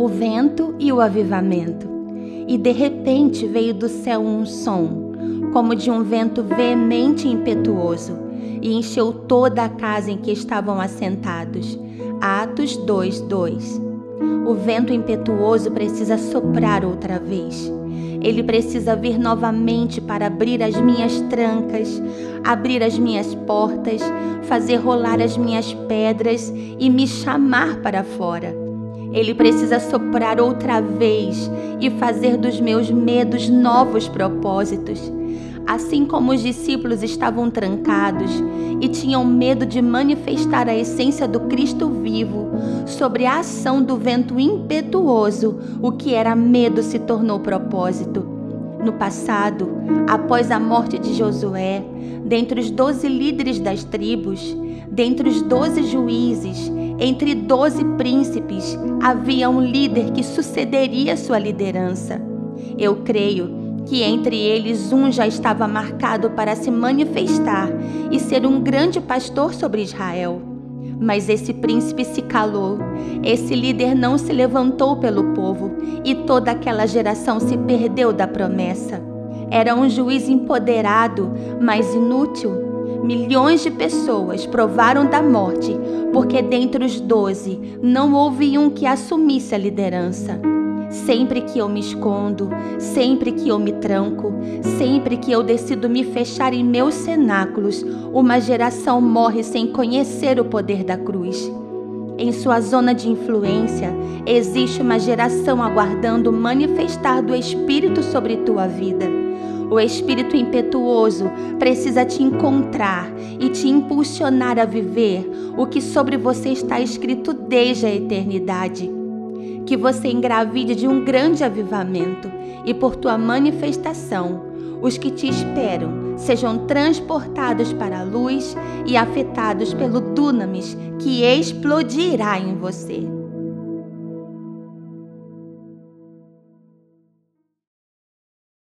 o vento e o avivamento. E de repente veio do céu um som, como de um vento veemente e impetuoso, e encheu toda a casa em que estavam assentados. Atos 2, 2. O vento impetuoso precisa soprar outra vez. Ele precisa vir novamente para abrir as minhas trancas, abrir as minhas portas, fazer rolar as minhas pedras e me chamar para fora. Ele precisa soprar outra vez e fazer dos meus medos novos propósitos. Assim como os discípulos estavam trancados e tinham medo de manifestar a essência do Cristo vivo sobre a ação do vento impetuoso, o que era medo se tornou propósito. No passado, após a morte de Josué, dentre os doze líderes das tribos, dentre os doze juízes, entre doze príncipes, havia um líder que sucederia sua liderança. Eu creio que entre eles um já estava marcado para se manifestar e ser um grande pastor sobre Israel. Mas esse príncipe se calou, esse líder não se levantou pelo povo e toda aquela geração se perdeu da promessa. Era um juiz empoderado, mas inútil. Milhões de pessoas provaram da morte, porque dentre os doze não houve um que assumisse a liderança. Sempre que eu me escondo, sempre que eu me tranco, sempre que eu decido me fechar em meus cenáculos, uma geração morre sem conhecer o poder da cruz. Em sua zona de influência, existe uma geração aguardando manifestar do Espírito sobre tua vida. O Espírito impetuoso precisa te encontrar e te impulsionar a viver o que sobre você está escrito desde a eternidade que você engravide de um grande avivamento e por tua manifestação, os que te esperam sejam transportados para a luz e afetados pelo dunamis que explodirá em você.